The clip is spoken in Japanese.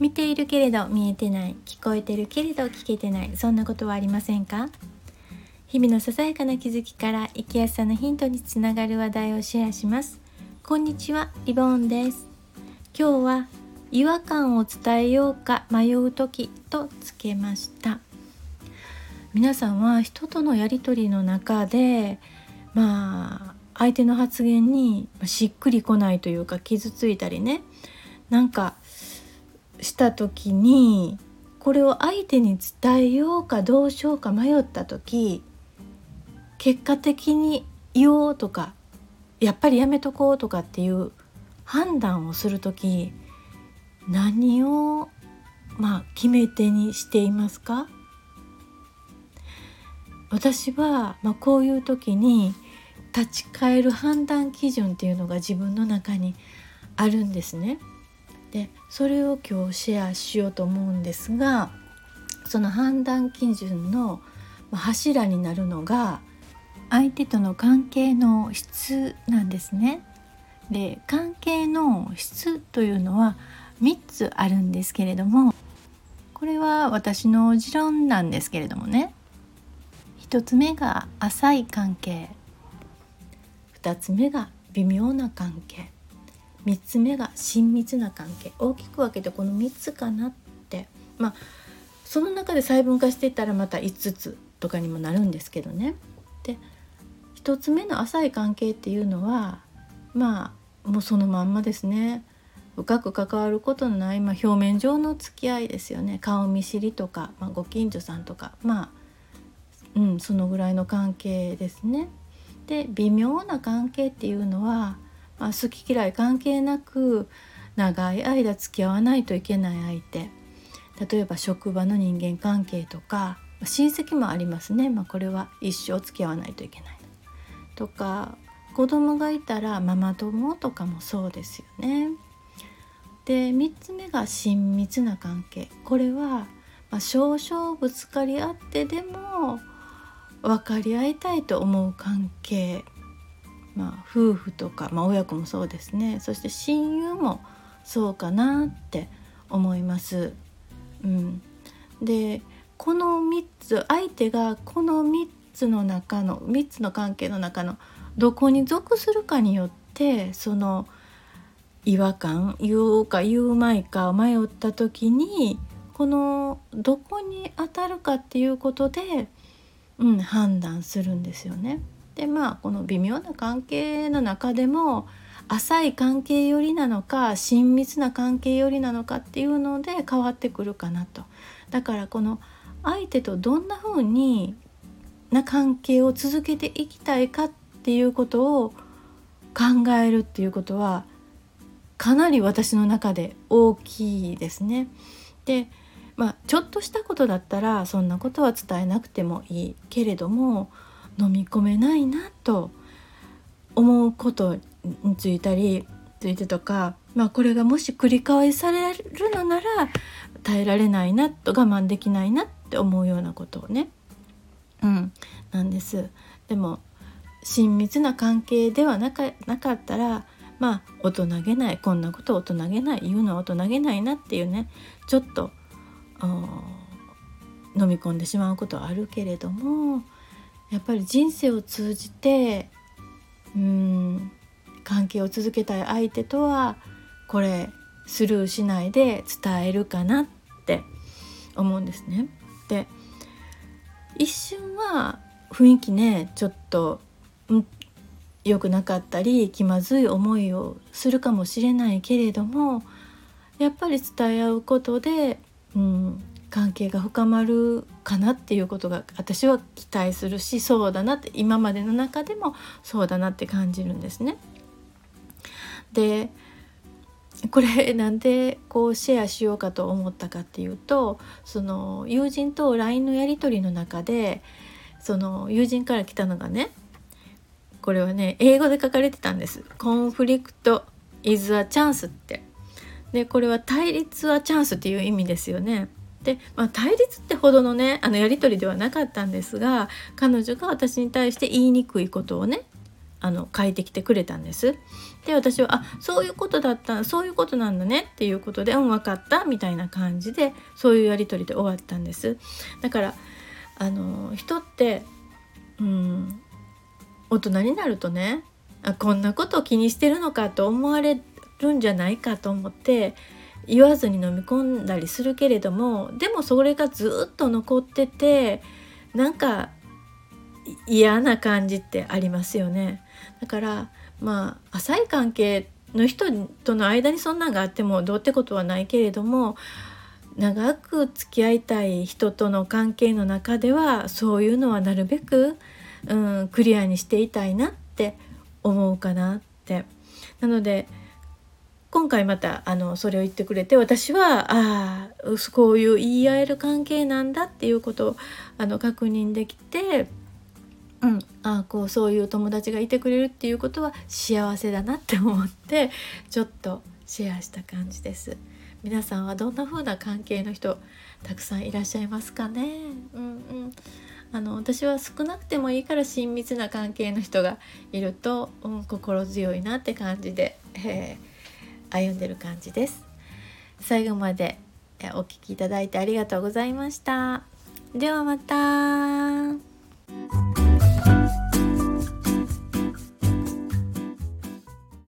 見ているけれど見えてない聞こえてるけれど聞けてないそんなことはありませんか？日々のささやかな気づきから生きやすさのヒントにつながる話題をシェアします。こんにちはリボーンです。今日は違和感を伝えようか迷う時とつけました。皆さんは人とのやり取りの中でまあ相手の発言にしっくりこないというか傷ついたりね。なんかした時にこれを相手に伝えようかどうしようか迷った時結果的に言おうとかやっぱりやめとこうとかっていう判断をする時何をまあ決め手にしていますか？私は、まあ、こういう時に立ち返る判断基準っていうのが自分の中にあるんですね。でそれを今日シェアしようと思うんですがその判断基準の柱になるのが相手との関係の質なんですね。で関係の質というのは3つあるんですけれどもこれは私の持論なんですけれどもね。1つ目が浅い関係。2つ目が微妙な関係。3つ目が親密な関係。大きく分けてこの3つかなって。まあその中で細分化していったらまた5つとかにもなるんですけどね。で1つ目の浅い関係っていうのはまあもうそのまんまですね。深く関わることのない、まあ、表面上の付き合いですよね。顔見知りとか、まあ、ご近所さんとか。まあうんそのぐらいの関係ですね。で微妙な関係っていうのは、あ、好き嫌い関係なく長い間付き合わないといけない相手。例えば職場の人間関係とか親戚もありますね、まあ、これは一生付き合わないといけない。とか子供がいたらママ友とかもそうですよね。で3つ目が親密な関係。これは、まあ、少々ぶつかり合ってでも分かり合いたいと思う関係、まあ、夫婦とか、まあ、親子もそうですねそして親友もそうかなって思います。うん、でこの3つ相手がこの3つの中の3つの関係の中のどこに属するかによってその違和感言おうか言うまいか迷った時にこのどこに当たるかっていうことでうん、判断するんですよね。でまあこの微妙な関係の中でも浅い関係寄りなのか親密な関係寄りなのかっていうので変わってくるかなと。だからこの相手とどんな風にな関係を続けていきたいかっていうことを考えるっていうことはかなり私の中で大きいですね。でまあ、ちょっとしたことだったらそんなことは伝えなくてもいいけれども飲み込めないなと思うことについたりついてとか、まあ、これがもし繰り返されるのなら耐えられないなと我慢できないなって思うようなことをね、うん、なんです。でも親密な関係ではなかなかったらまあ大人げないこんなこと大人げない言うのは大人げないなっていうねちょっと飲み込んでしまうことはあるけれどもやっぱり人生を通じてうん関係を続けたい相手とはこれスルーしないで伝えるかなって思うんですね。で一瞬は雰囲気ねちょっと、良くなかったり気まずい思いをするかもしれないけれどもやっぱり伝え合うことでうん、関係が深まるかなっていうことが私は期待するしそうだなって今までの中でもそうだなって感じるんですね。でこれなんでこうシェアしようかと思ったかっていうとその友人と LINE のやり取りの中でその友人から来たのがねこれはね英語で書かれてたんです「コンフリクト is a chance」ってでこれは対立はチャンスっていう意味ですよね。で、まあ、対立ってほどのねあのやり取りではなかったんですが彼女が私に対して言いにくいことをねあの書いてきてくれたんです。で私は「あそういうことだったそういうことなんだね」っていうことで「うん分かった」みたいな感じでそういうやり取りで終わったんです。だからあの人ってうん大人になるとねあこんなことを気にしてるのかと思われるんじゃないかと思って言わずに飲み込んだりするけれどもでもそれがずっと残っててなんか嫌な感じってありますよね。だからまあ浅い関係の人との間にそんなんがあってもどうってことはないけれども長く付き合いたい人との関係の中ではそういうのはなるべく、うん、クリアにしていたいなって思うかなって。なので今回またあのそれを言ってくれて私はああこういう言い合える関係なんだっていうことをあの確認できてうん、あこうそういう友達がいてくれるっていうことは幸せだなって思ってちょっとシェアした感じです。皆さんはどんな風な関係の人たくさんいらっしゃいますかね？うんうん。あの私は少なくてもいいから親密な関係の人がいると、うん、心強いなって感じで、えー、歩んでる感じです。最後までお聴きいただいてありがとうございました。ではまた。